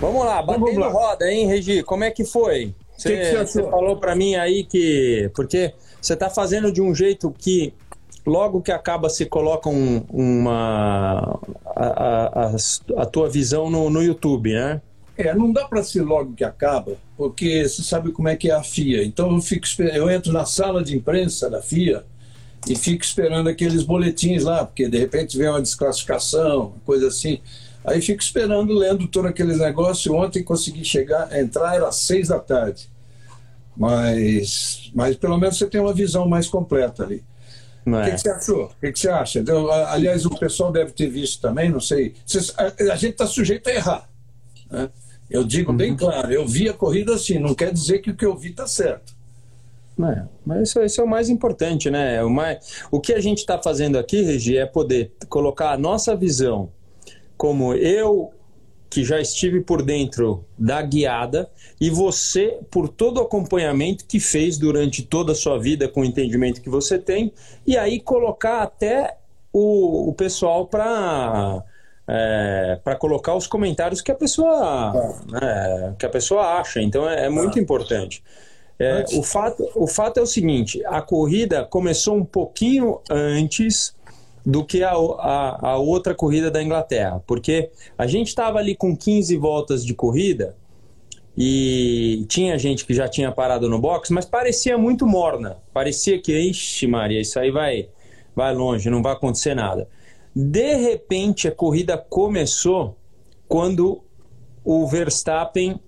Vamos lá, batendo vamos lá. roda, hein, Regi? Como é que foi? Você, que que você, você falou para mim aí que. Porque você está fazendo de um jeito que logo que acaba se coloca um, uma a, a, a, tua visão no, no YouTube, né? É, não dá para ser logo que acaba, porque você sabe como é que é a FIA. Então eu fico eu entro na sala de imprensa da FIA e fico esperando aqueles boletins lá, porque de repente vem uma desclassificação, coisa assim. Aí fico esperando, lendo todo aqueles negócios. Ontem consegui chegar, entrar era às seis da tarde. Mas, mas pelo menos você tem uma visão mais completa ali. O que, é. que, você achou? O que, que, você acha? Aliás, o pessoal deve ter visto também, não sei. a, gente está sujeito a errar. Né? Eu digo bem uhum. claro, eu vi a corrida assim, não quer dizer que o que eu vi está certo. É, mas isso, isso, é o mais importante, né? O, mais, o que a gente está fazendo aqui, Regi, é poder colocar a nossa visão como eu que já estive por dentro da guiada e você por todo o acompanhamento que fez durante toda a sua vida com o entendimento que você tem e aí colocar até o, o pessoal para é, para colocar os comentários que a pessoa é, que a pessoa acha então é, é muito ah. importante é, o fato o fato é o seguinte a corrida começou um pouquinho antes do que a, a, a outra corrida da Inglaterra, porque a gente estava ali com 15 voltas de corrida e tinha gente que já tinha parado no box, mas parecia muito morna. Parecia que, ixi, Maria, isso aí vai, vai longe, não vai acontecer nada. De repente, a corrida começou quando o Verstappen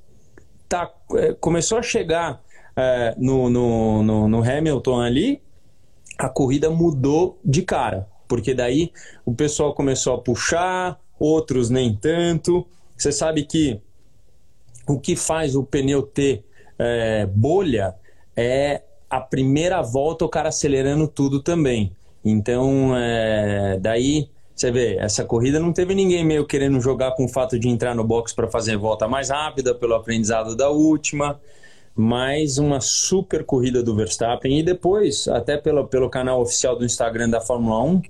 tá, é, começou a chegar é, no, no, no, no Hamilton ali, a corrida mudou de cara porque daí o pessoal começou a puxar, outros nem tanto. Você sabe que o que faz o pneu ter é, bolha é a primeira volta o cara acelerando tudo também. Então, é, daí você vê, essa corrida não teve ninguém meio querendo jogar com o fato de entrar no box para fazer volta mais rápida pelo aprendizado da última mais uma super corrida do Verstappen e depois, até pelo, pelo canal oficial do Instagram da Fórmula 1,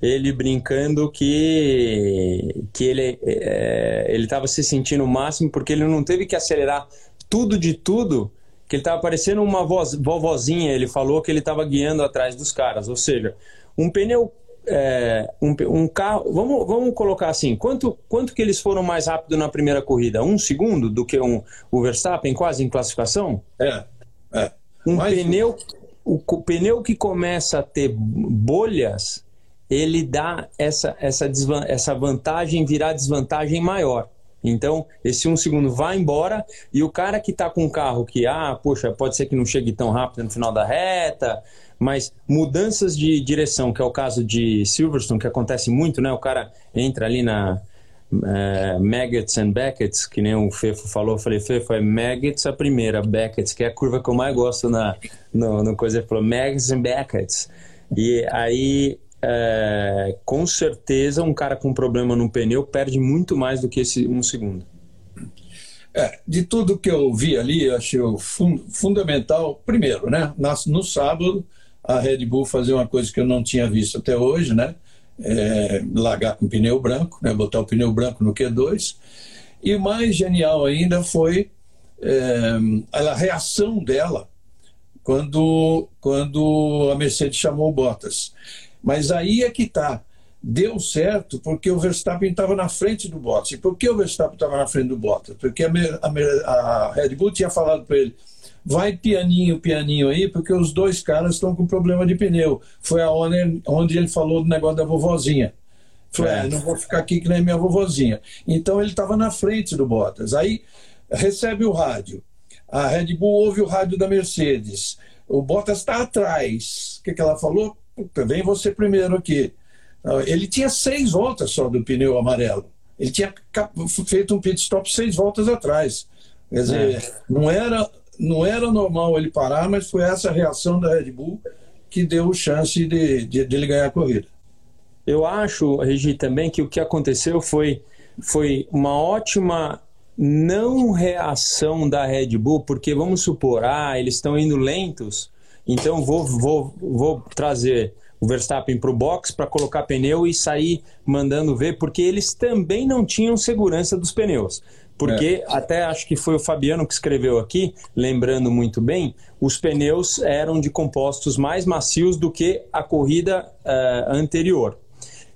ele brincando que, que ele é, ele estava se sentindo o máximo porque ele não teve que acelerar tudo de tudo, que ele estava parecendo uma voz, vovozinha, ele falou que ele estava guiando atrás dos caras, ou seja, um pneu é, um, um, carro, vamos, vamos colocar assim, quanto, quanto que eles foram mais rápido na primeira corrida? Um segundo do que um, o Verstappen quase em classificação? É, é. Um mais pneu, o, o, pneu que começa a ter bolhas, ele dá essa, essa, essa vantagem virar desvantagem maior. Então, esse um segundo vai embora e o cara que está com um carro que, ah, poxa, pode ser que não chegue tão rápido no final da reta, mas mudanças de direção, que é o caso de Silverstone, que acontece muito, né? O cara entra ali na é, Maggots and Beckett's, que nem o Fefo falou. Eu falei, Fefo, é Maggots a primeira, Beckett's, que é a curva que eu mais gosto na, no, no coisa. Ele falou, Maggots and Beckett's. E aí, é, com certeza, um cara com problema no pneu perde muito mais do que esse um segundo. É, de tudo que eu vi ali, achei fun fundamental, primeiro, né? No sábado, a Red Bull fazer uma coisa que eu não tinha visto até hoje, né? É, largar com pneu branco, né? botar o pneu branco no Q2. E mais genial ainda foi é, a reação dela quando, quando a Mercedes chamou o Bottas. Mas aí é que está. Deu certo porque o Verstappen estava na frente do Bottas. E por que o Verstappen estava na frente do Bottas? Porque a, a, a Red Bull tinha falado para ele: vai pianinho, pianinho aí, porque os dois caras estão com problema de pneu. Foi a onde, onde ele falou do negócio da vovozinha. Falei, é. não vou ficar aqui que nem minha vovozinha. Então ele estava na frente do Bottas. Aí recebe o rádio. A Red Bull ouve o rádio da Mercedes. O Bottas está atrás. O que, que ela falou? Também você primeiro aqui. Ele tinha seis voltas só do pneu amarelo. Ele tinha feito um pit stop seis voltas atrás. Quer dizer, é. não era não era normal ele parar, mas foi essa reação da Red Bull que deu chance de, de, de ele ganhar a corrida. Eu acho, Regi, também que o que aconteceu foi, foi uma ótima não reação da Red Bull, porque vamos supor, ah, eles estão indo lentos, então vou, vou, vou trazer o Verstappen para o box para colocar pneu e sair mandando ver, porque eles também não tinham segurança dos pneus. Porque é. até acho que foi o Fabiano que escreveu aqui, lembrando muito bem, os pneus eram de compostos mais macios do que a corrida uh, anterior.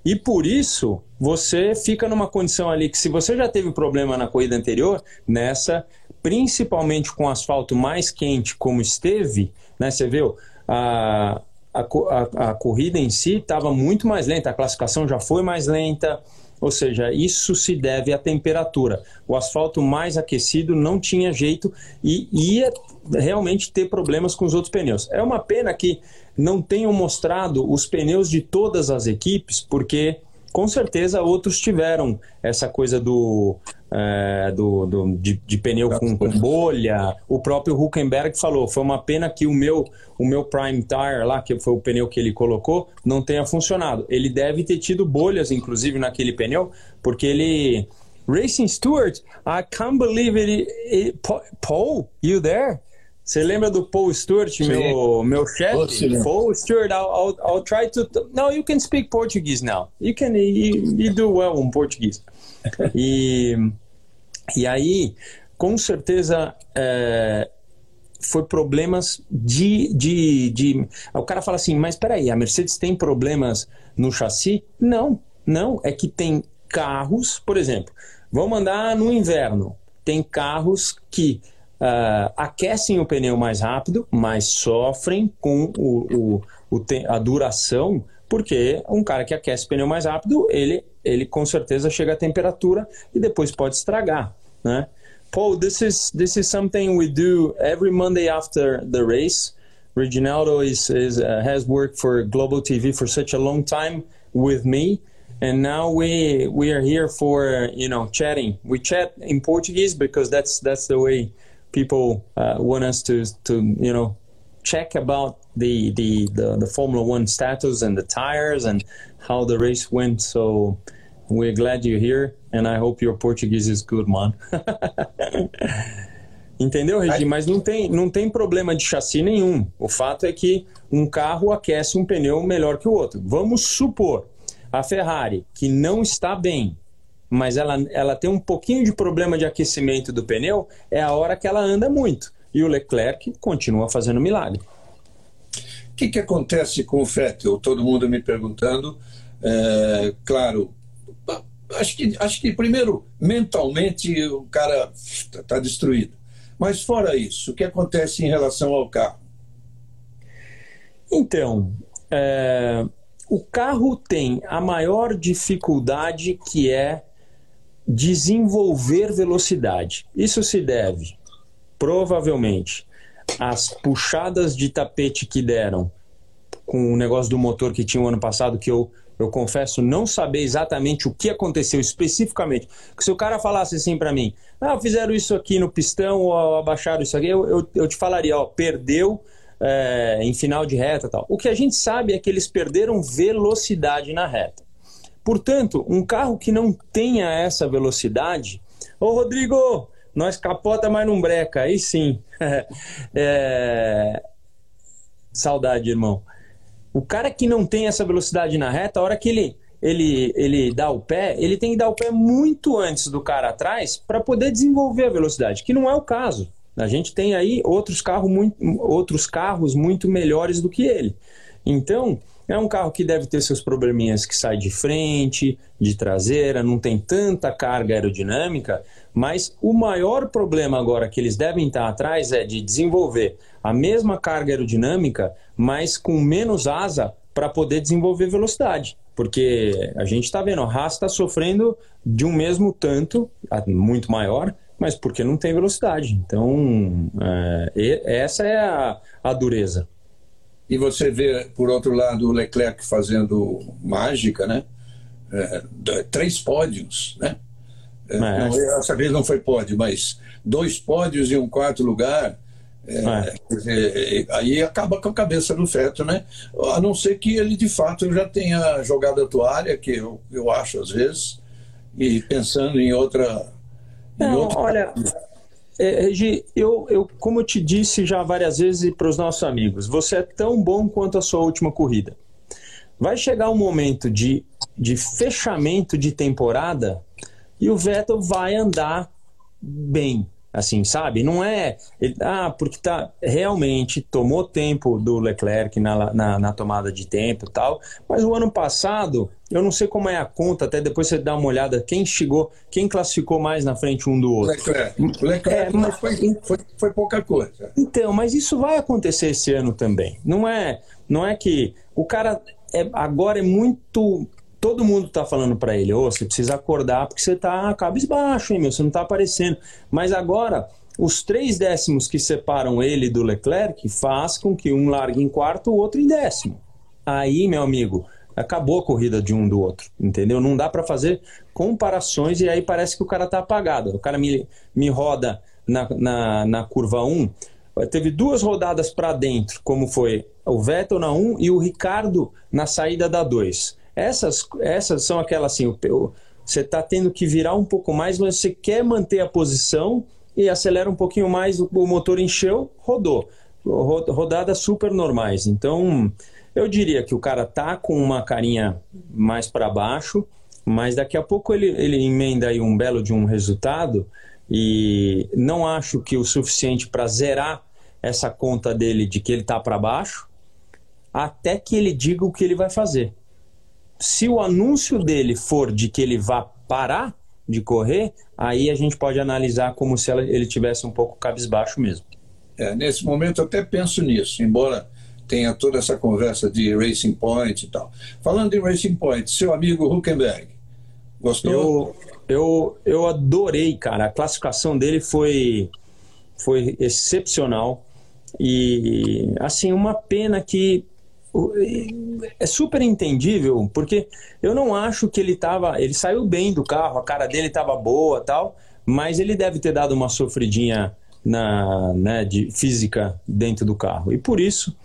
E por isso você fica numa condição ali que se você já teve problema na corrida anterior, nessa, principalmente com asfalto mais quente como esteve, né? Você viu a, a, a, a corrida em si estava muito mais lenta, a classificação já foi mais lenta. Ou seja, isso se deve à temperatura. O asfalto mais aquecido não tinha jeito e ia realmente ter problemas com os outros pneus. É uma pena que não tenham mostrado os pneus de todas as equipes, porque com certeza outros tiveram essa coisa do, é, do, do de, de, pneu com, com, bolha. O próprio Huckenberg falou: foi uma pena que o meu, o meu Prime Tire lá, que foi o pneu que ele colocou, não tenha funcionado. Ele deve ter tido bolhas, inclusive, naquele pneu, porque ele. Racing Stewart, I can't believe it. it Paul, you there? Você lembra do Paul Stewart, Sim. meu, meu chefe? Paul Stewart, I'll, I'll, I'll, try to. No, you can speak Portuguese now. You can you, you do well in Portuguese. e, e aí, com certeza, é, foi problemas de, de, de. O cara fala assim, mas peraí, a Mercedes tem problemas no chassi? Não, não. É que tem carros, por exemplo, vamos andar no inverno. Tem carros que uh, aquecem o pneu mais rápido, mas sofrem com o, o, o a duração, porque um cara que aquece o pneu mais rápido, ele, ele com certeza chega à temperatura e depois pode estragar, né? Paul, this is this is something we do every Monday after the race. Reginaldo is, is uh, has worked for Global TV for such a long time with me, and now we we are here for you know chatting. We chat in Portuguese because that's that's the way people uh, want us to to you know check about the, the the the Formula One status and the tires and how the race went. So we're glad you're here, and I hope your Portuguese is good, man. Entendeu, Regi? Mas não tem, não tem problema de chassi nenhum. O fato é que um carro aquece um pneu melhor que o outro. Vamos supor a Ferrari, que não está bem, mas ela, ela tem um pouquinho de problema de aquecimento do pneu, é a hora que ela anda muito. E o Leclerc continua fazendo milagre. O que, que acontece com o Vettel? Todo mundo me perguntando. É, claro, acho que, acho que primeiro, mentalmente, o cara está destruído. Mas fora isso, o que acontece em relação ao carro? Então, é, o carro tem a maior dificuldade que é desenvolver velocidade. Isso se deve, provavelmente, às puxadas de tapete que deram com o negócio do motor que tinha o ano passado, que eu, eu confesso não saber exatamente o que aconteceu especificamente. Porque se o cara falasse assim para mim, ah, fizeram isso aqui no pistão ou abaixaram isso aqui, eu, eu, eu te falaria, ó, perdeu é, em final de reta tal. O que a gente sabe é que eles perderam velocidade na reta. Portanto, um carro que não tenha essa velocidade. Ô Rodrigo, nós capota, mas não breca. Aí sim. é... Saudade, irmão. O cara que não tem essa velocidade na reta, a hora que ele, ele, ele dá o pé, ele tem que dar o pé muito antes do cara atrás para poder desenvolver a velocidade, que não é o caso. A gente tem aí outros, carro muito, outros carros muito melhores do que ele. Então, é um carro que deve ter seus probleminhas que sai de frente, de traseira, não tem tanta carga aerodinâmica, mas o maior problema agora que eles devem estar atrás é de desenvolver a mesma carga aerodinâmica, mas com menos asa para poder desenvolver velocidade. Porque a gente está vendo, a Haas está sofrendo de um mesmo tanto, muito maior, mas porque não tem velocidade. Então, é, essa é a, a dureza. E você vê, por outro lado, o Leclerc fazendo mágica, né? É, três pódios, né? É, não, essa vez não foi pódio, mas dois pódios e um quarto lugar. É, dizer, aí acaba com a cabeça do feto, né? A não ser que ele de fato já tenha jogado a toalha, que eu, eu acho às vezes, e pensando em outra. Em não, outra... olha, é, Regi, eu, eu, como eu te disse já várias vezes para os nossos amigos, você é tão bom quanto a sua última corrida. Vai chegar um momento de, de fechamento de temporada e o Vettel vai andar bem, assim, sabe? Não é. Ele, ah, porque tá realmente tomou tempo do Leclerc na, na, na, tomada de tempo e tal. Mas o ano passado, eu não sei como é a conta, até depois você dá uma olhada quem chegou, quem classificou mais na frente um do outro. Leclerc. Leclerc é, mas, foi, foi, foi pouca coisa. Então, mas isso vai acontecer esse ano também. Não é, não é que o cara é, agora é muito todo mundo está falando para ele, oh, você precisa acordar porque você está cabisbaixo, hein, meu, você não está aparecendo. Mas agora, os três décimos que separam ele do Leclerc faz com que um largue em quarto, o outro em décimo. Aí, meu amigo, acabou a corrida de um do outro, entendeu? Não dá para fazer comparações e aí parece que o cara está apagado. O cara me, me roda na, na, na curva 1, teve duas rodadas para dentro, como foi o Vettel na 1 e o Ricardo na saída da 2. Essas, essas são aquelas assim, o, você está tendo que virar um pouco mais, mas você quer manter a posição e acelera um pouquinho mais, o, o motor encheu, rodou. Rodadas super normais. Então, eu diria que o cara tá com uma carinha mais para baixo, mas daqui a pouco ele, ele emenda aí um belo de um resultado e não acho que o suficiente para zerar essa conta dele de que ele tá para baixo, até que ele diga o que ele vai fazer se o anúncio dele for de que ele vá parar de correr, aí a gente pode analisar como se ele tivesse um pouco cabisbaixo mesmo. É, nesse momento eu até penso nisso, embora tenha toda essa conversa de Racing Point e tal. Falando de Racing Point, seu amigo Huckenberg, gostou? Eu, eu, eu adorei, cara. A classificação dele foi, foi excepcional. E, assim, uma pena que é super entendível, porque eu não acho que ele tava. Ele saiu bem do carro, a cara dele estava boa tal, mas ele deve ter dado uma sofridinha na, né, de física dentro do carro. E por isso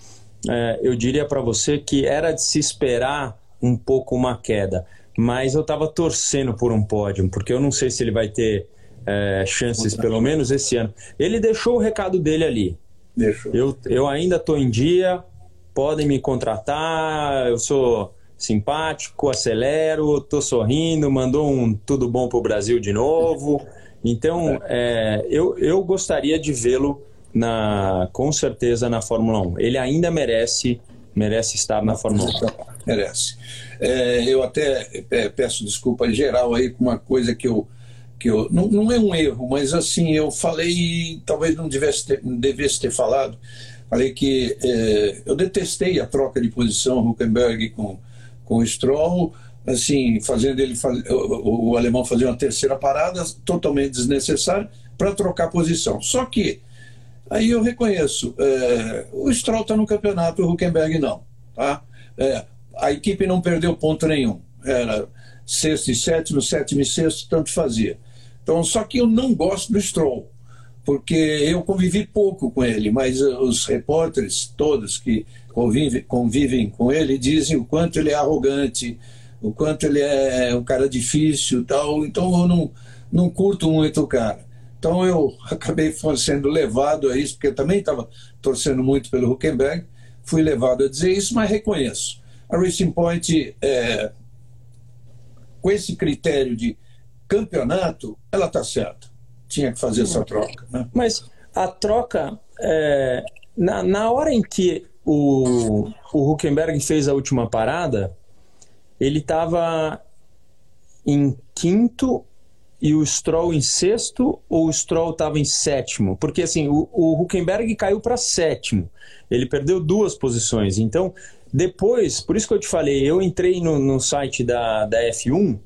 é, eu diria para você que era de se esperar um pouco uma queda. Mas eu estava torcendo por um pódio, porque eu não sei se ele vai ter é, chances, pelo menos esse ano. Ele deixou o recado dele ali. Deixou. Eu, eu ainda estou em dia, podem me contratar, eu sou simpático, acelero, tô sorrindo, mandou um tudo bom pro Brasil de novo. Então, é, eu, eu gostaria de vê-lo na, com certeza na Fórmula 1. Ele ainda merece, merece estar na Fórmula 1. Merece. É, eu até é, peço desculpa em geral aí com uma coisa que eu que eu não, não é um erro, mas assim eu falei talvez não devesse ter, devesse ter falado Falei que é, eu detestei a troca de posição Huckenberg com, com Stroll, assim, fazendo ele o, o, alemão fazer uma terceira parada totalmente desnecessária para trocar posição. Só que aí eu reconheço, é, o Stroll está no campeonato, o Huckenberg não. Tá? É, a equipe não perdeu ponto nenhum. Era sexto e sétimo, sétimo e sexto, tanto fazia. Então, só que eu não gosto do Stroll porque eu convivi pouco com ele, mas os repórteres todos que convivem, convivem com ele dizem o quanto ele é arrogante, o quanto ele é um cara difícil tal. Então eu não, não curto muito o cara. Então eu acabei sendo levado a isso, porque eu também estava torcendo muito pelo Huckenberg, fui levado a dizer isso, mas reconheço. A Racing Point, é, com esse critério de campeonato, ela está certa tinha que fazer essa troca. Né? Mas a troca, é, na, na hora em que o, o Huckenberg fez a última parada, ele estava em quinto e o Stroll em sexto ou o Stroll estava em sétimo? Porque assim, o, o Huckenberg caiu para sétimo. Ele perdeu duas posições. Então, depois, por isso que eu te falei, eu entrei no, no site da, da F1,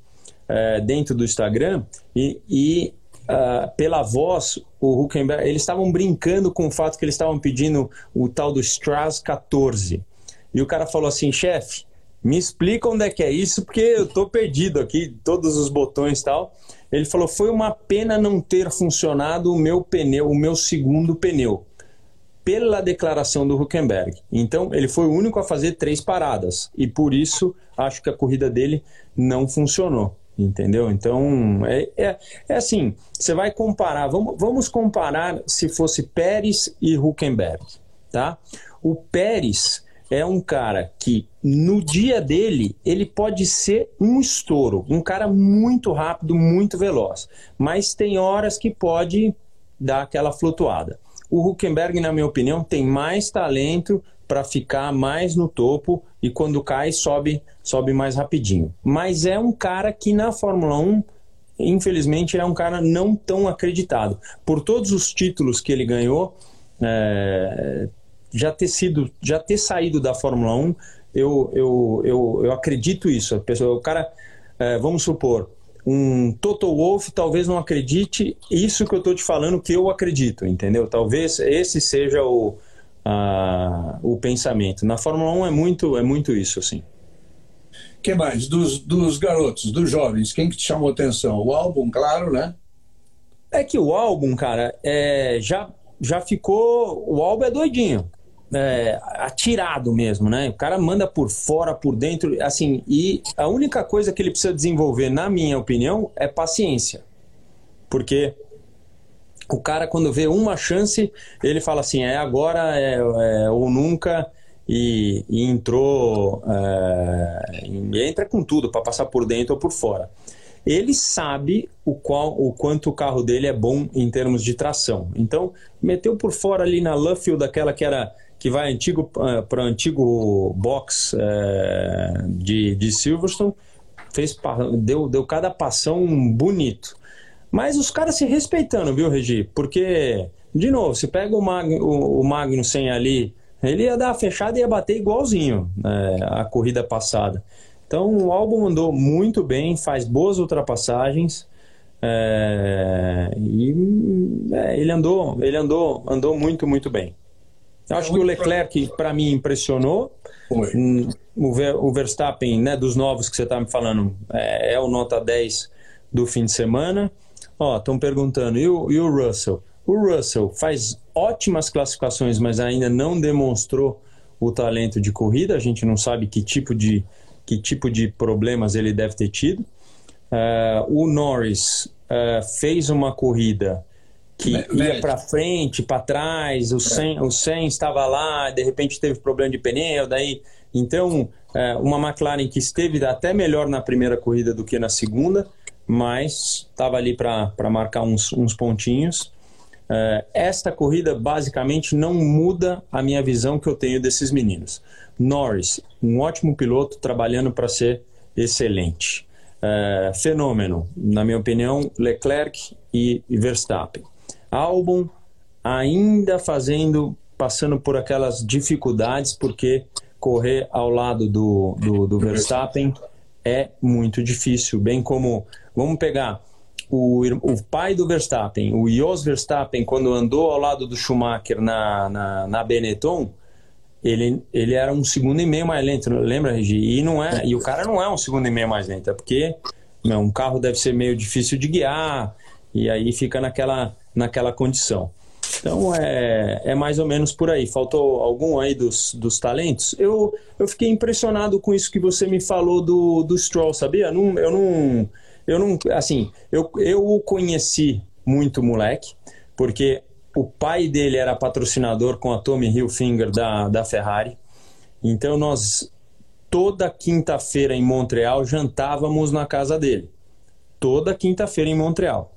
é, dentro do Instagram, e, e uh, pela voz, o Huckenberg, eles estavam brincando com o fato que eles estavam pedindo o tal do Strass 14. E o cara falou assim, chefe, me explica onde é que é isso, porque eu tô perdido aqui, todos os botões e tal. Ele falou, foi uma pena não ter funcionado o meu pneu, o meu segundo pneu, pela declaração do Huckenberg. Então, ele foi o único a fazer três paradas, e por isso acho que a corrida dele não funcionou entendeu? Então, é, é, é, assim, você vai comparar, vamos, vamos comparar se fosse Pérez e Huckenberg, tá? O Pérez, é um cara que no dia dele ele pode ser um estouro, um cara muito rápido, muito veloz, mas tem horas que pode dar aquela flutuada. O Huckenberg, na minha opinião, tem mais talento para ficar mais no topo e quando cai sobe, sobe mais rapidinho. Mas é um cara que na Fórmula 1 infelizmente é um cara não tão acreditado. Por todos os títulos que ele ganhou, é, já ter sido, já ter saído da Fórmula 1, eu, eu, eu, eu acredito isso. O cara, é, vamos supor, um Toto Wolff talvez não acredite isso que eu estou te falando que eu acredito, entendeu? Talvez esse seja o, a, o pensamento. Na Fórmula 1 é muito, é muito isso, assim. que mais? Dos, dos garotos, dos jovens, quem que te chamou atenção? O álbum, claro, né? É que o álbum, cara, é, já, já ficou. O álbum é doidinho é, atirado mesmo, né? O cara manda por fora, por dentro, assim, e a única coisa que ele precisa desenvolver, na minha opinião, é paciência. Porque o cara, quando vê uma chance, ele fala assim, é agora é, é ou nunca, e, e entrou, é, entra com tudo para passar por dentro ou por fora. Ele sabe o, qual, o quanto o carro dele é bom em termos de tração. Então, meteu por fora ali na Luffield, aquela que era que vai antigo para antigo box é, de, de Silverstone, fez, deu, deu cada passão bonito. Mas os caras se respeitando, viu, Regi? Porque, de novo, se pega o, Mag, o, o Magnussen ali, ele ia dar a fechada e ia bater igualzinho é, a corrida passada. Então o álbum andou muito bem, faz boas ultrapassagens. É, e é, ele andou, ele andou, andou muito, muito bem. Eu acho que o Leclerc, para mim, impressionou. O, Ver, o Verstappen, né, dos novos que você está me falando, é, é, o nota 10 do fim de semana. Ó, estão perguntando, e o, e o Russell? O Russell faz ótimas classificações, mas ainda não demonstrou o talento de corrida. A gente não sabe que tipo de, que tipo de problemas ele deve ter tido. Uh, o Norris uh, fez uma corrida que ia para frente, para trás, o Sen, é. o Sen estava lá, de repente teve problema de pneu, daí então uma McLaren que esteve até melhor na primeira corrida do que na segunda, mas estava ali para marcar uns, uns pontinhos. É, esta corrida basicamente não muda a minha visão que eu tenho desses meninos. Norris, um ótimo piloto, trabalhando para ser excelente. É, fenômeno, na minha opinião, Leclerc e Verstappen álbum ainda fazendo, passando por aquelas dificuldades, porque correr ao lado do, do, do Verstappen é muito difícil. Bem como, vamos pegar o, o pai do Verstappen, o Jos Verstappen, quando andou ao lado do Schumacher na, na, na Benetton, ele, ele era um segundo e meio mais lento, lembra, Regi? E, não é, e o cara não é um segundo e meio mais lento, é porque não, um carro deve ser meio difícil de guiar, e aí fica naquela, naquela condição. Então é, é mais ou menos por aí. Faltou algum aí dos, dos talentos? Eu, eu fiquei impressionado com isso que você me falou do, do Stroll, sabia? Não, eu não. Eu não. Assim, eu, eu o conheci muito moleque, porque o pai dele era patrocinador com a Tommy Hilfiger da, da Ferrari. Então nós toda quinta-feira em Montreal jantávamos na casa dele. Toda quinta-feira em Montreal.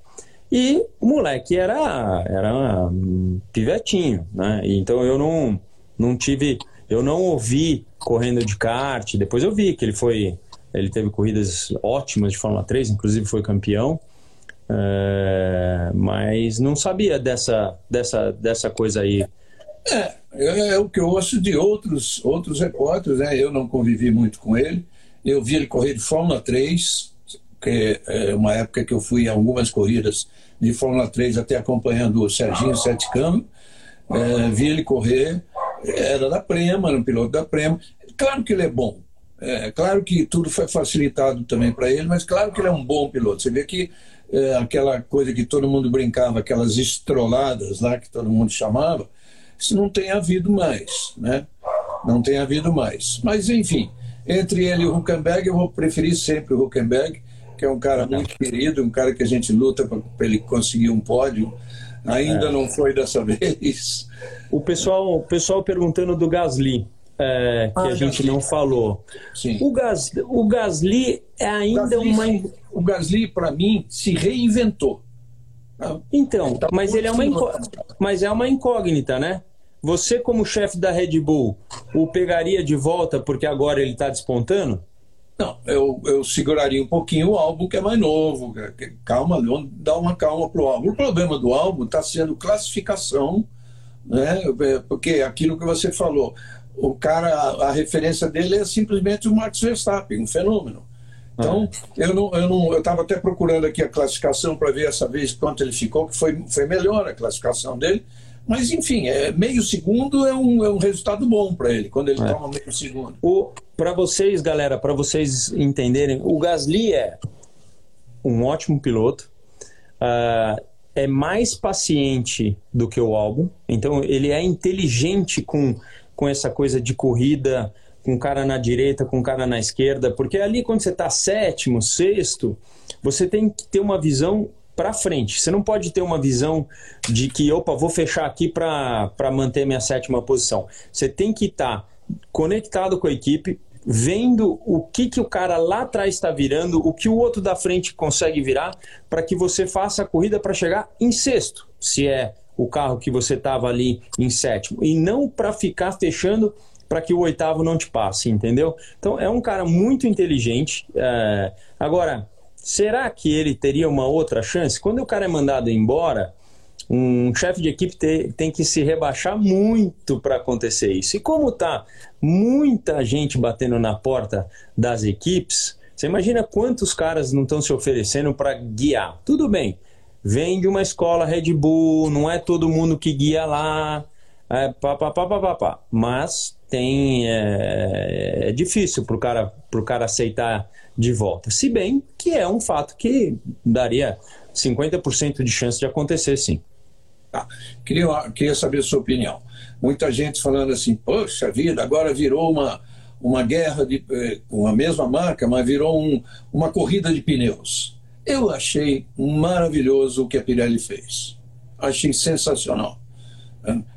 E o moleque era, era um pivetinho, né? Então eu não, não tive, eu não ouvi correndo de kart. Depois eu vi que ele foi, ele teve corridas ótimas de Fórmula 3, inclusive foi campeão. É, mas não sabia dessa, dessa, dessa coisa aí. É, é, é, o que eu ouço de outros, outros repórteres, né? Eu não convivi muito com ele. Eu vi ele correr de Fórmula 3, que é uma época que eu fui em algumas corridas de Fórmula 3 até acompanhando o Serginho Sete Câmbio, é, vi ele correr, era da Prema, era um piloto da Prema. Claro que ele é bom, é claro que tudo foi facilitado também para ele, mas claro que ele é um bom piloto. Você vê que é, aquela coisa que todo mundo brincava, aquelas estroladas lá que todo mundo chamava, isso não tem havido mais, né? Não tem havido mais. Mas, enfim, entre ele e o Huckenberg, eu vou preferir sempre o Huckenberg que é um cara muito querido, um cara que a gente luta para ele conseguir um pódio. Ainda é. não foi dessa vez. O pessoal, o pessoal perguntando do Gasly. É, que ah, a gente Gasly. não falou. Sim. O, Gas, o Gasly é ainda Gasly, uma. O Gasly, para mim, se reinventou. Então, tá mas ele é uma mas é uma incógnita, né? Você, como chefe da Red Bull, o pegaria de volta porque agora ele está despontando? Não, eu, eu seguraria um pouquinho o álbum que é mais novo. Calma, dá uma calma para o álbum. O problema do álbum está sendo classificação, né? Porque aquilo que você falou, o cara, a, referência dele é simplesmente o Max Verstappen, um fenômeno. Então, é. eu não, eu não, eu estava até procurando aqui a classificação para ver essa vez quanto ele ficou, que foi, foi melhor a classificação dele. Mas, enfim, é, meio segundo é um, é um resultado bom para ele, quando ele é. toma meio segundo. Para vocês, galera, para vocês entenderem, o Gasly é um ótimo piloto, uh, é mais paciente do que o álbum, então ele é inteligente com, com essa coisa de corrida com cara na direita, com cara na esquerda, porque ali quando você está sétimo, sexto, você tem que ter uma visão para frente. Você não pode ter uma visão de que, opa, vou fechar aqui para manter minha sétima posição. Você tem que estar tá conectado com a equipe, vendo o que, que o cara lá atrás está virando, o que o outro da frente consegue virar, para que você faça a corrida para chegar em sexto, se é o carro que você estava ali em sétimo, e não para ficar fechando para que o oitavo não te passe, entendeu? Então é um cara muito inteligente. É... Agora, será que ele teria uma outra chance? Quando o cara é mandado embora, um chefe de equipe te, tem que se rebaixar muito para acontecer isso. E como tá muita gente batendo na porta das equipes, você imagina quantos caras não estão se oferecendo para guiar? Tudo bem, vem de uma escola Red Bull, não é todo mundo que guia lá, é, pá, pá, pá, pá, pá, pá. mas tem é, é difícil para o cara, pro cara aceitar de volta. Se bem que é um fato que daria 50% de chance de acontecer, sim. Tá. Queria, queria saber a sua opinião. Muita gente falando assim, poxa vida, agora virou uma, uma guerra de, eh, com a mesma marca, mas virou um, uma corrida de pneus. Eu achei maravilhoso o que a Pirelli fez. Achei sensacional.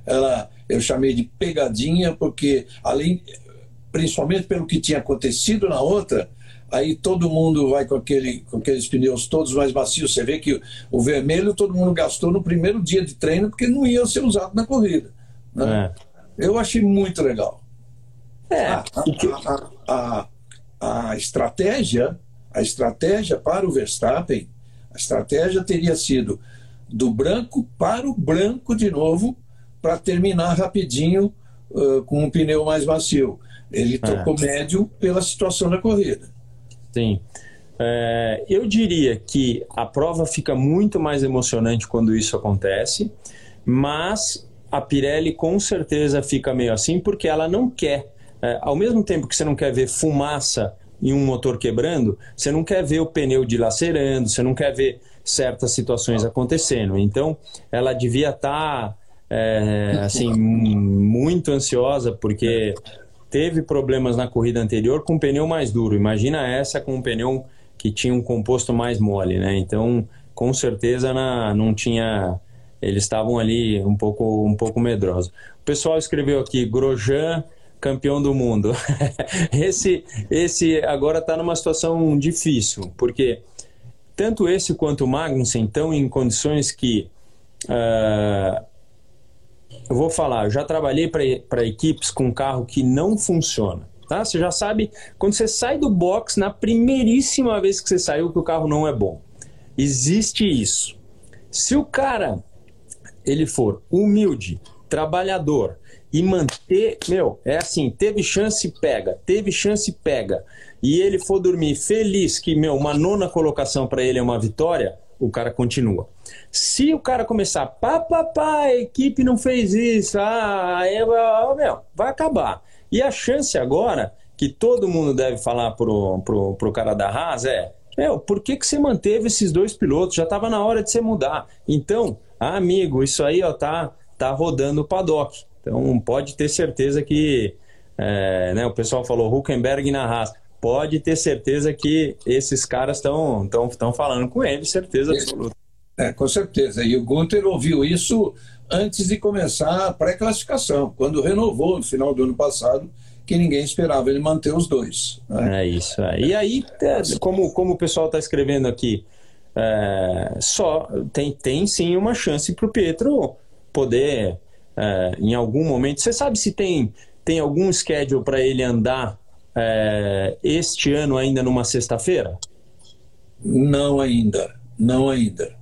Ela eu chamei de pegadinha, porque além, principalmente pelo que tinha acontecido na outra, aí todo mundo vai com, aquele, com aqueles pneus todos mais macios. Você vê que o vermelho todo mundo gastou no primeiro dia de treino, porque não ia ser usado na corrida. Né? É. Eu achei muito legal. É. A, a, a, a, estratégia, a estratégia para o Verstappen, a estratégia teria sido do branco para o branco de novo, para terminar rapidinho uh, com um pneu mais macio. Ele tocou é. médio pela situação da corrida. Sim. É, eu diria que a prova fica muito mais emocionante quando isso acontece, mas a Pirelli com certeza fica meio assim porque ela não quer, é, ao mesmo tempo que você não quer ver fumaça em um motor quebrando, você não quer ver o pneu dilacerando, você não quer ver certas situações acontecendo. Então, ela devia estar tá é, assim, muito ansiosa, porque teve problemas na corrida anterior com um pneu mais duro. Imagina essa com um pneu que tinha um composto mais mole, né? Então, com certeza na, não tinha. Eles estavam ali um pouco, um pouco medrosos. O pessoal escreveu aqui: Grosjean, campeão do mundo. esse, esse agora está numa situação difícil, porque tanto esse quanto o Magnussen estão em condições que. Uh, eu vou falar, eu já trabalhei para equipes com carro que não funciona. Tá? Você já sabe, quando você sai do box, na primeiríssima vez que você saiu, que o carro não é bom. Existe isso. Se o cara ele for humilde, trabalhador e manter, meu, é assim, teve chance, pega, teve chance, pega, e ele for dormir feliz que, meu, uma nona colocação para ele é uma vitória, o cara continua. Se o cara começar, pá, pá, pá, a equipe não fez isso, ah, meu, vai acabar. E a chance agora, que todo mundo deve falar pro, pro, pro cara da Haas é, meu, por que, que você manteve esses dois pilotos? Já estava na hora de você mudar. Então, ah, amigo, isso aí ó, tá, tá rodando o paddock. Então pode ter certeza que é, né, o pessoal falou Huckenberg na Haas pode ter certeza que esses caras estão tão, falando com ele, certeza absoluta. É, com certeza. E o Gunter ouviu isso antes de começar a pré-classificação. Quando renovou no final do ano passado, que ninguém esperava ele manter os dois. Né? É isso. É. E aí, é, como, como o pessoal está escrevendo aqui, é, só tem, tem sim uma chance para o Pietro poder, é, em algum momento. Você sabe se tem, tem algum schedule para ele andar é, este ano ainda numa sexta-feira? Não ainda, não ainda.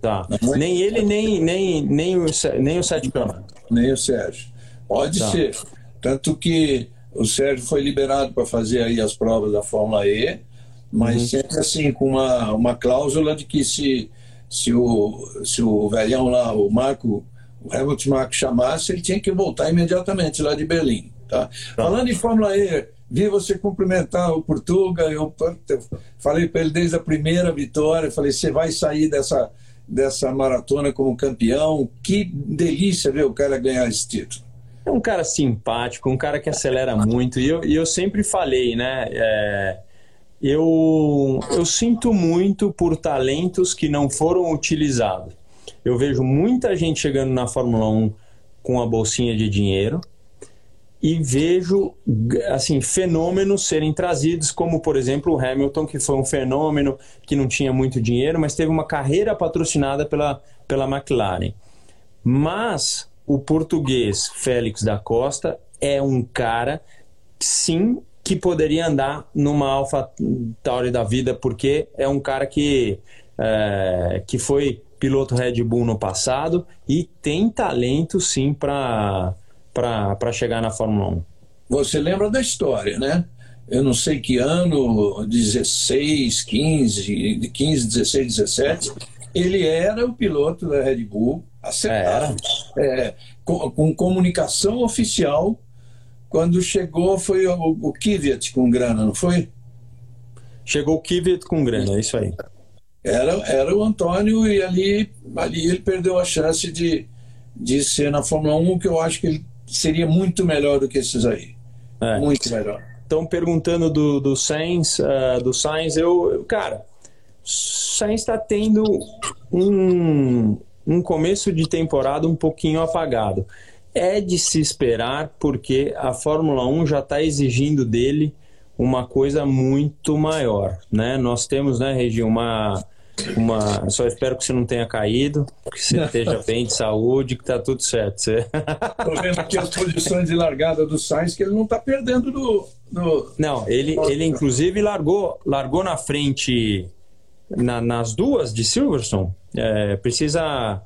Tá. Não nem ele, nem, nem, nem, o, nem o Sérgio Câmara. Nem o Sérgio. Pode tá. ser. Tanto que o Sérgio foi liberado para fazer aí as provas da Fórmula E, mas uhum. sempre assim, com uma, uma cláusula de que se, se, o, se o velhão lá, o Marco, o Hamilton Marco chamasse, ele tinha que voltar imediatamente lá de Berlim. Tá? tá. Falando em Fórmula E, vi você cumprimentar o Portuga, eu, eu falei para ele desde a primeira vitória, falei, você vai sair dessa, dessa maratona como campeão, que delícia ver o cara ganhar esse título. É um cara simpático, um cara que acelera muito, e eu, e eu sempre falei, né, é eu, eu sinto muito por talentos que não foram utilizados. Eu vejo muita gente chegando na Fórmula 1 com a bolsinha de dinheiro e vejo assim fenômenos serem trazidos, como por exemplo o Hamilton, que foi um fenômeno que não tinha muito dinheiro, mas teve uma carreira patrocinada pela, pela McLaren. Mas o português Félix da Costa é um cara, sim, que poderia andar numa Alpha Tauri da vida, porque é um cara que, é, que foi piloto Red Bull no passado e tem talento sim para chegar na Fórmula 1. Você lembra da história, né? Eu não sei que ano, 16, 15, 15, 16, 17, ele era o piloto da Red Bull, acertado, é, com, com comunicação oficial quando chegou foi o, o Kvyat com grana, não foi? Chegou o Kvyat com grana, é isso aí. Era, era o Antônio e ali, ali ele perdeu a chance de, de ser na Fórmula 1, que eu acho que ele seria muito melhor do que esses aí. É. Muito melhor. Estão perguntando do, do Sainz, uh, do Sainz, eu, cara, Sainz está tendo um, um começo de temporada um pouquinho apagado é de se esperar porque a Fórmula 1 já está exigindo dele uma coisa muito maior, né? Nós temos, né, Regi, uma, uma... Só espero que você não tenha caído, que você esteja bem de saúde, que está tudo certo. Estou vendo aqui as posições de largada do Sainz, que ele não está perdendo do, do... Não, ele, ele inclusive largou, largou na frente na, nas duas de Silverstone. É, precisa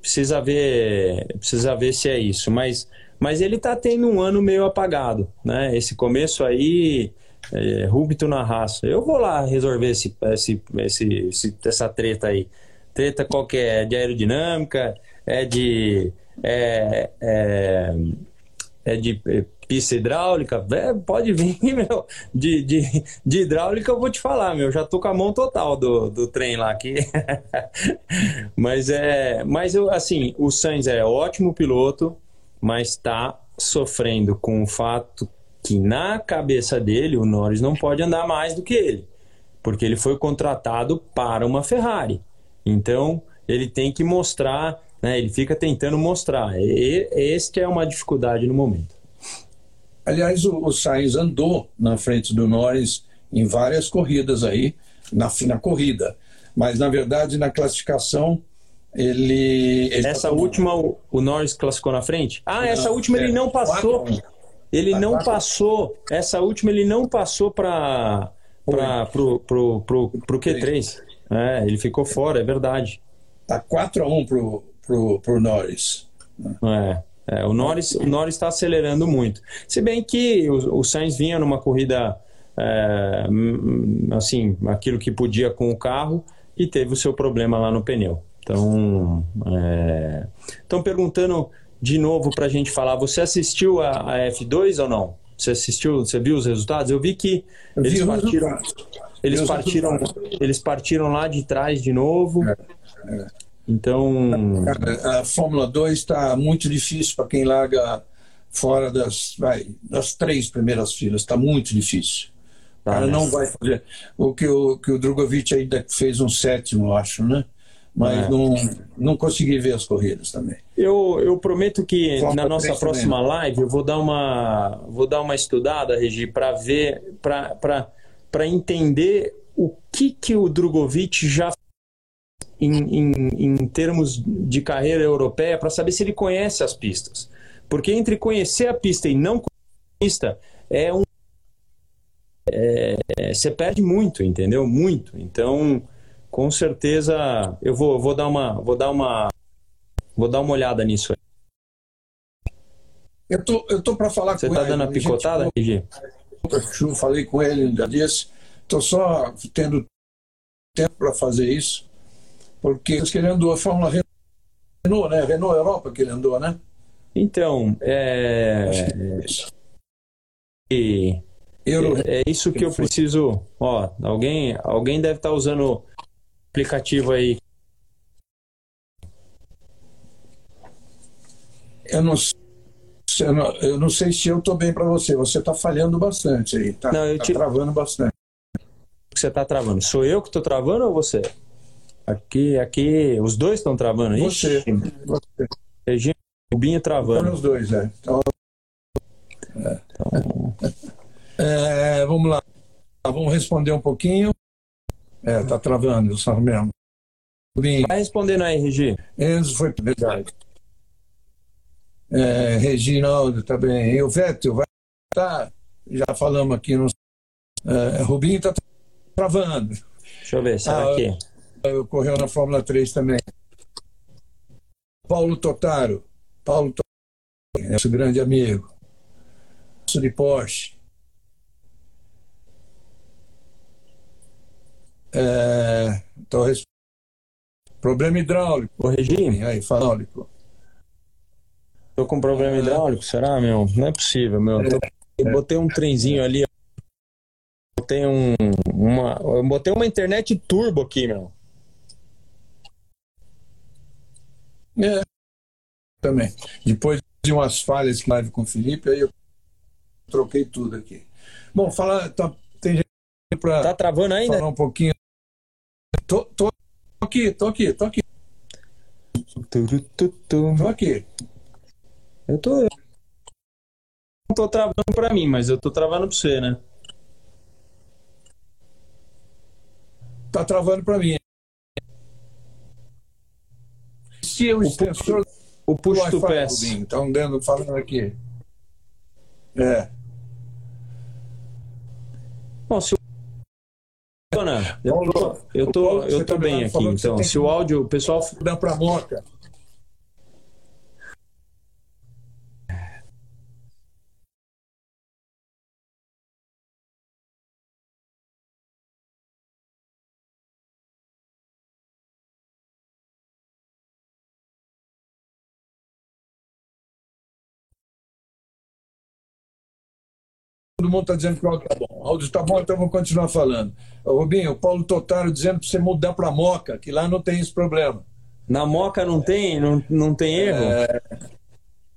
precisa ver, precisa ver se é isso. Mas, mas ele está tendo um ano meio apagado, né? Esse começo aí, é, rúbito na raça. Eu vou lá resolver esse, esse, esse, esse, essa treta aí. Treta qualquer, é de aerodinâmica, é de é, é, é de pista hidráulica, é, pode vir, meu. De, de, de hidráulica eu vou te falar, meu. Já tô com a mão total do, do trem lá aqui. mas é. Mas eu, assim, o Sainz é ótimo piloto, mas está sofrendo com o fato que na cabeça dele o Norris não pode andar mais do que ele. Porque ele foi contratado para uma Ferrari. Então, ele tem que mostrar, né, ele fica tentando mostrar. E, este é uma dificuldade no momento. Aliás, o, o Sainz andou na frente do Norris em várias corridas aí, na, na corrida. Mas, na verdade, na classificação, ele. ele essa tá última, o, o, Norris classificou na frente? Ah, essa última é, ele não passou. Ele tá não passou. Essa última ele não passou para pro, pro, pro, pro Q3. É, ele ficou fora, é verdade. Tá 4 a 1 pro, pro, pro Norris. É. É, o Norris o Norris está acelerando muito. Se bem que o, o Sainz vinha numa corrida é, assim, aquilo que podia com o carro e teve o seu problema lá no pneu. Então, estão é... perguntando de novo para a gente falar. Você assistiu a, a, F2 ou não? Você assistiu? Você viu os resultados? Eu vi que eles vi partiram. Eles partiram, eles partiram lá de trás de novo. É, é. Então. A, a Fórmula 2 está muito difícil para quem larga fora das, vai, das três primeiras filas. Está muito difícil. O cara não vai fazer. O que o, que o Drogovic ainda fez um sétimo, eu acho, né? Mas é. não, não consegui ver as corridas também. Eu, eu prometo que na nossa próxima também. live eu vou dar uma, vou dar uma estudada, Regi, para ver, para entender o que, que o Drogovic já em, em, em termos de carreira europeia, para saber se ele conhece as pistas. Porque entre conhecer a pista e não conhecer a pista é um. É, você perde muito, entendeu? Muito. Então com certeza eu vou, vou dar uma vou dar uma vou dar uma olhada nisso aí. Eu tô eu tô para falar Você com tá ele. Você tá dando a picotada, RG? Falei com ele ainda disse, tô só tendo tempo para fazer isso, porque ele andou a Fórmula Renault, né? Renault Europa que ele andou, né? Então, é, é e é, isso que eu preciso. Ó, alguém, alguém deve estar tá usando aplicativo aí? Eu não, eu não, eu não sei se eu estou bem para você. Você está falhando bastante aí. Está tá te... travando bastante. Você está travando. Sou eu que estou travando ou você? Aqui, aqui, os dois estão travando. Você. Ixi. você. Regina, Rubinho travando. Os dois, é. Então... É. Então... É, vamos lá. Vamos responder um pouquinho. É, tá travando, só mesmo. Vai respondendo aí, Regi. Enzo foi verdade. É, Reginaldo tá bem. E o Vettel vai tá, já falamos aqui no. É, Rubinho tá travando. Deixa eu ver, será ah, que. Correu na Fórmula 3 também. Paulo Totaro. Paulo Totaro, nosso grande amigo. De Porsche. É, então, problema hidráulico. Regime? Aí, hidráulico. Tô com problema é. hidráulico, será, meu? Não é possível, meu. É. Eu botei um trenzinho ali. Botei um, uma, eu botei uma internet turbo aqui, meu. É. Também. Depois de umas falhas que live com o Felipe, aí eu troquei tudo aqui. Bom, fala, tá, tem gente para Tá travando ainda? Falar um pouquinho Tô, tô aqui, tô aqui, tô aqui. Tô aqui. Eu tô. Eu não tô travando pra mim, mas eu tô travando pra você, né? Tá travando pra mim. Se o extensor. O push to pass. Estão dando, falando aqui. É. Bom, se eu tô, eu tô, eu tô bem aqui. Então, se o áudio, o pessoal. Dá para moca. Mundo está dizendo que o áudio está bom. O áudio está bom, então vou continuar falando. Rubinho, o Paulo Totaro dizendo para você mudar para Moca, que lá não tem esse problema. Na Moca não tem, não, não tem erro? É,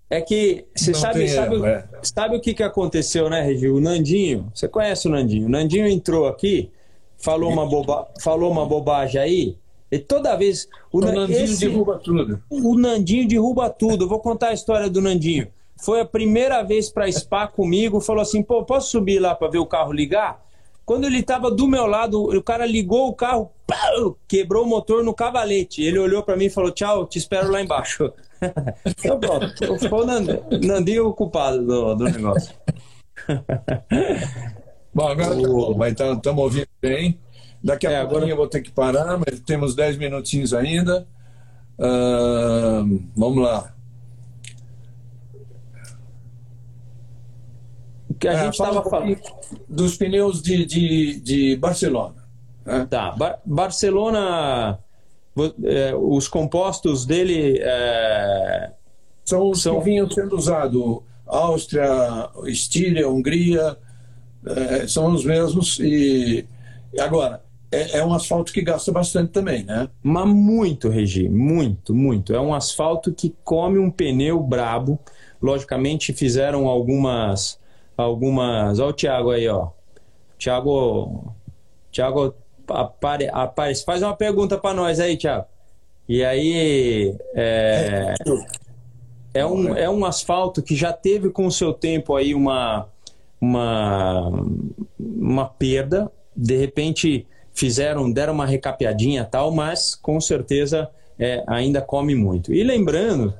é que você sabe, sabe, erro, é. sabe o que, que aconteceu, né, Regi? O Nandinho, você conhece o Nandinho? O Nandinho entrou aqui, falou uma, boba, falou uma bobagem aí, e toda vez. O, o Nandinho esse, derruba tudo. O Nandinho derruba tudo. Eu vou contar a história do Nandinho foi a primeira vez para Spa comigo, falou assim: pô, posso subir lá para ver o carro ligar? Quando ele estava do meu lado, o cara ligou o carro, pau, quebrou o motor no cavalete. Ele olhou para mim e falou: tchau, te espero lá embaixo. então pronto, foi o Nandinho o culpado do, do negócio. Bom, agora o... tá estamos tá ouvindo bem. Daqui a é, pouquinho agora... eu vou ter que parar, mas temos 10 minutinhos ainda. Uh, vamos lá. Que a é, gente estava falando. Dos pneus de, de, de Barcelona. Né? Tá. Bar Barcelona, é, os compostos dele. É... São os são... que vinham sendo usados. Áustria, Estíria, Hungria, é, são os mesmos. E agora, é, é, um asfalto que gasta bastante também, né? Mas muito, Regi, muito, muito. É um asfalto que come um pneu brabo. Logicamente, fizeram algumas algumas. Olha o Thiago aí, ó. Thiago. Thiago apare, apare, faz uma pergunta para nós aí, Thiago. E aí é, é, um, é um asfalto que já teve com o seu tempo aí uma, uma, uma perda. De repente fizeram, deram uma recapeadinha tal, mas com certeza é, ainda come muito. E lembrando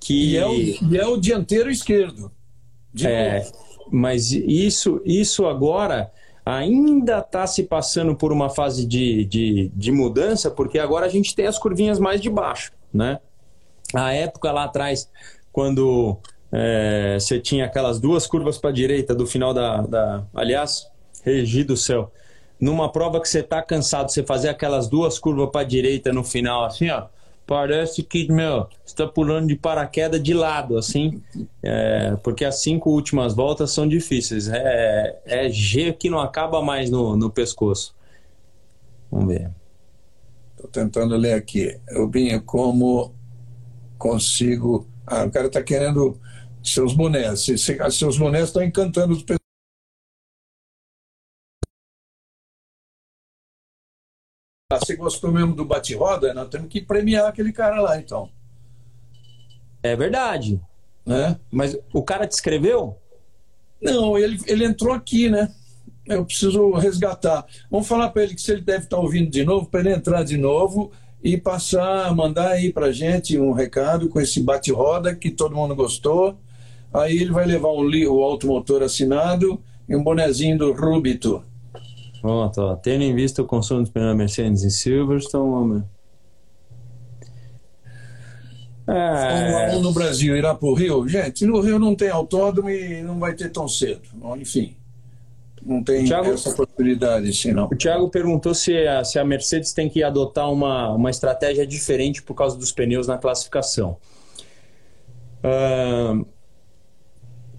que. E é o, e é o dianteiro esquerdo. é, mas isso, isso agora ainda está se passando por uma fase de, de, de, mudança, porque agora a gente tem as curvinhas mais de baixo, né? A época lá atrás, quando é, você tinha aquelas duas curvas para a direita do final da, da... Aliás, Regi do céu, numa prova que você está cansado, você fazer aquelas duas curvas para a direita no final, assim, ó, parece que, meu, está pulando de paraquedas de lado, assim, é, porque as cinco últimas voltas são difíceis. É, é G que não acaba mais no, no pescoço. Vamos ver. Estou tentando ler aqui. Binho, como consigo. Ah, o cara está querendo seus bonés. Seus bonés estão encantando os Ah, você gostou mesmo do bate-roda? Nós temos que premiar aquele cara lá, então. É verdade. Né? Mas o cara te escreveu? Não, ele, ele entrou aqui, né? Eu preciso resgatar. Vamos falar para ele que se ele deve estar ouvindo de novo, para ele entrar de novo e passar, mandar aí para gente um recado com esse bate-roda que todo mundo gostou. Aí ele vai levar um, o automotor assinado e um bonezinho do Rubito. Pronto, ó. Tendo em vista o consumo de pneu Mercedes em Silverstone, homem. É... No Brasil irá para o Rio? Gente, no Rio não tem autódromo e não vai ter tão cedo. Enfim, não tem Thiago, essa possibilidade, sim, não. O Thiago perguntou se a, se a Mercedes tem que adotar uma, uma estratégia diferente por causa dos pneus na classificação. Uh,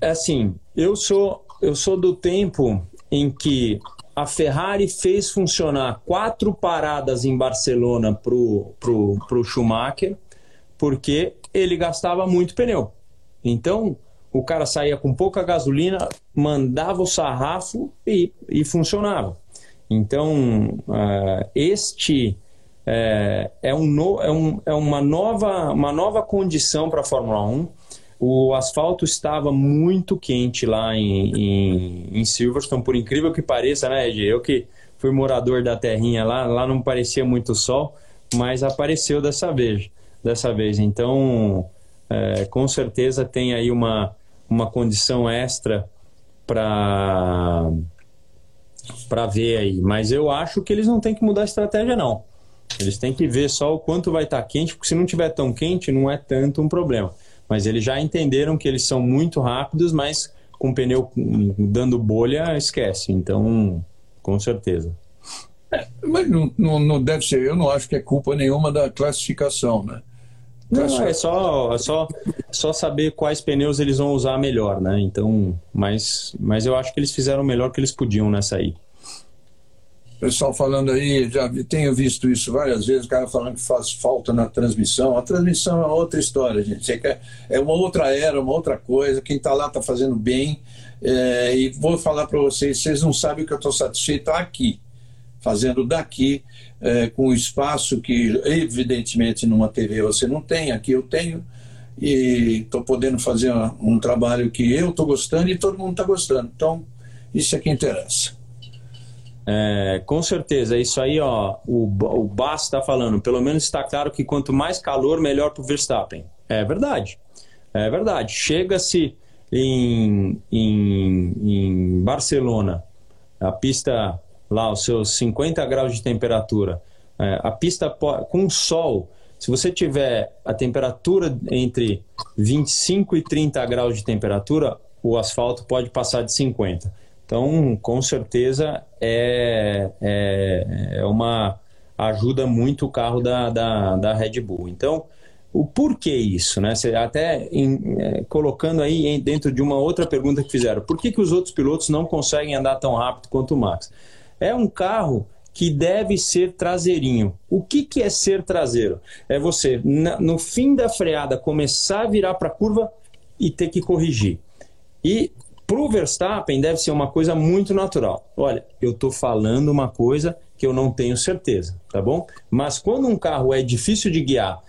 assim, eu sou, eu sou do tempo em que a Ferrari fez funcionar quatro paradas em Barcelona para o pro, pro Schumacher, porque ele gastava muito pneu. Então, o cara saía com pouca gasolina, mandava o sarrafo e, e funcionava. Então, uh, este uh, é, um no, é, um, é uma, nova, uma nova condição para a Fórmula 1 o asfalto estava muito quente lá em, em, em Silverstone, por incrível que pareça, né, Ed? Eu que fui morador da terrinha lá, lá não parecia muito sol, mas apareceu dessa vez. Dessa vez. Então, é, com certeza tem aí uma, uma condição extra para para ver aí. Mas eu acho que eles não têm que mudar a estratégia, não. Eles têm que ver só o quanto vai estar tá quente, porque se não tiver tão quente, não é tanto um problema. Mas eles já entenderam que eles são muito rápidos, mas com pneu dando bolha, esquece. Então, com certeza. É, mas não, não, não, deve ser, eu não acho que é culpa nenhuma da classificação, né? Não, é só, é só, só saber quais pneus eles vão usar melhor, né? Então, mas, mas eu acho que eles fizeram o melhor que eles podiam nessa aí pessoal falando aí, já tenho visto isso várias vezes, o cara falando que faz falta na transmissão. A transmissão é outra história, gente. É, uma outra era, uma outra coisa. Quem está lá está fazendo bem. É, e vou falar para vocês, vocês não sabem que eu estou satisfeito aqui, fazendo daqui, é, com o espaço que evidentemente numa TV você não tem, aqui eu tenho. E estou podendo fazer um trabalho que eu estou gostando e todo mundo está gostando. Então, isso é que interessa. É, com certeza, isso aí, ó, o, o Bass está falando. Pelo menos está claro que quanto mais calor, melhor para o Verstappen. É verdade. É verdade. Chega-se em, em, em Barcelona, a pista lá, os seus 50 graus de temperatura, é, a pista com sol, se você tiver a temperatura entre 25 e 30 graus de temperatura, o asfalto pode passar de 50. Então, com certeza, é, é, é uma ajuda muito o carro da, da, da Red Bull. Então, o porquê isso, né? Você até em, é, colocando aí em, dentro de uma outra pergunta que fizeram, por que, que os outros pilotos não conseguem andar tão rápido quanto o Max? É um carro que deve ser traseirinho. O que, que é ser traseiro? É você, na, no fim da freada, começar a virar para a curva e ter que corrigir. E Para o Verstappen deve ser uma coisa muito natural. Olha, eu estou falando uma coisa que eu não tenho certeza, tá bom? Mas quando um carro é difícil de guiar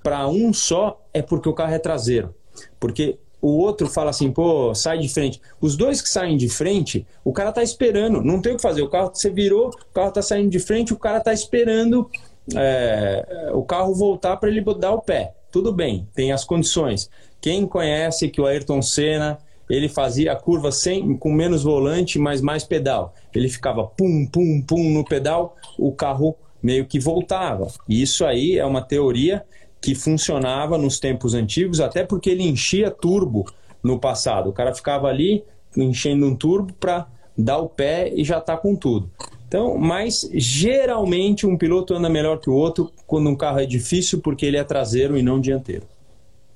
para um só, é porque o carro é traseiro. Porque o outro fala assim, pô, sai de frente. Os dois que saem de frente, o cara tá esperando, não tem o que fazer. O carro, você virou, o carro tá saindo de frente, o cara tá esperando é, o carro voltar para ele dar o pé. Tudo bem, tem as condições. Quem conhece que o Ayrton Senna ele fazia a curva sem, com menos volante, mas mais pedal. Ele ficava pum, pum, pum no pedal, o carro meio que voltava. E isso aí é uma teoria que funcionava nos tempos antigos, até porque ele enchia turbo no passado. O cara ficava ali enchendo um turbo para dar o pé e já está com tudo. Então, mas geralmente um piloto anda melhor que o outro quando um carro é difícil porque ele é traseiro e não dianteiro.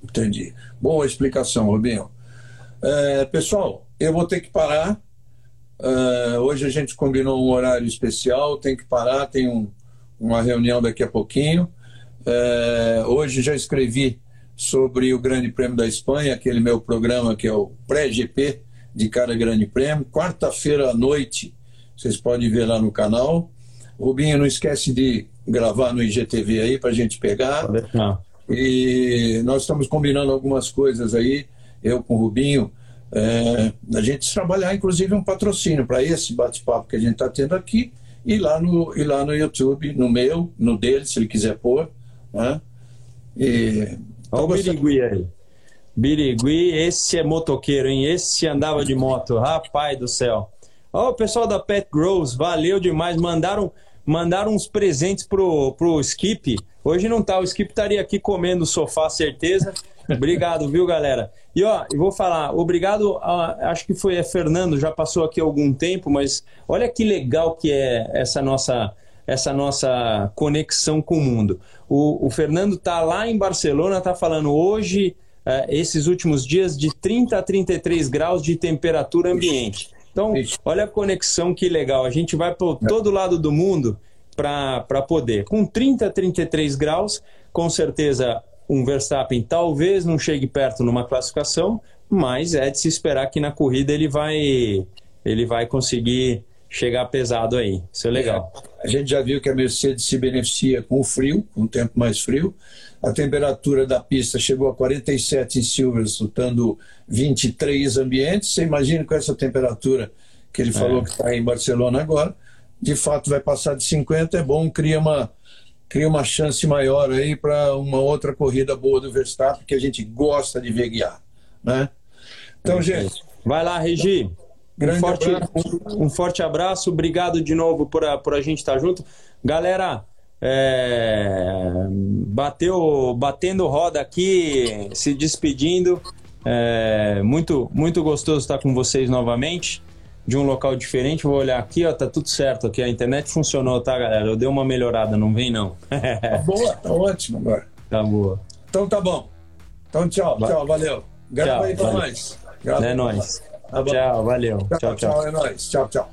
Entendi. Boa explicação, Rubinho. É, pessoal, eu vou ter que parar. É, hoje a gente combinou um horário especial, tem que parar, tem um, uma reunião daqui a pouquinho. É, hoje já escrevi sobre o Grande Prêmio da Espanha, aquele meu programa que é o pré-GP de cada Grande Prêmio. Quarta-feira à noite, vocês podem ver lá no canal. Rubinho, não esquece de gravar no IGTV aí para a gente pegar. E nós estamos combinando algumas coisas aí, eu com o Rubinho, é, a gente trabalhar inclusive um patrocínio para esse bate-papo que a gente está tendo aqui e lá no e lá no YouTube, no meu, no dele, se ele quiser pôr. Né? E, Olha o Birigui aí. Birigui, esse é motoqueiro, hein? Esse andava de moto, rapaz do céu. Ó, o pessoal da Pet Grows, valeu demais. Mandaram, mandaram uns presentes pro, pro Skip. Hoje não tá, o Skip estaria aqui comendo no sofá, certeza. Obrigado, viu, galera? E ó, eu vou falar, obrigado, a, acho que foi a Fernando, já passou aqui algum tempo, mas olha que legal que é essa nossa essa nossa conexão com o mundo. O, o Fernando está lá em Barcelona, está falando hoje, uh, esses últimos dias, de 30 a 33 graus de temperatura ambiente. Então, olha a conexão que legal. A gente vai para todo lado do mundo para poder. Com 30 a 33 graus, com certeza um Verstappen talvez não chegue perto numa classificação, mas é de se esperar que na corrida ele vai, ele vai conseguir chegar pesado aí. Isso é legal. É, a gente já viu que a Mercedes se beneficia com o frio, com o tempo mais frio. A temperatura da pista chegou a 47 em Silverstone, estando 23 ambientes. Você imagina com essa temperatura que ele falou é. que está em Barcelona agora. De fato, vai passar de 50, é bom, cria uma, cria uma chance maior aí para uma outra corrida boa do Verstappen, que a gente gosta de ver guiar. Né? Então, gente. Vai lá, Regi. Um forte, um, um, forte abraço, obrigado de novo por a, por a gente estar junto. Galera, é, bateu, batendo roda aqui, se despedindo. É, muito, muito gostoso estar com vocês novamente, de um local diferente. Vou olhar aqui, ó, tá tudo certo aqui. A internet funcionou, tá, galera? Eu dei uma melhorada, não vem não. Tá boa, tá ótimo agora. Tá boa. Então tá bom. Então tchau, tchau, valeu. Grava aí pra nós. Grava é nóis. Tá tchau, valeu. Tchau, tchau. tchau. É nóis. Tchau, tchau.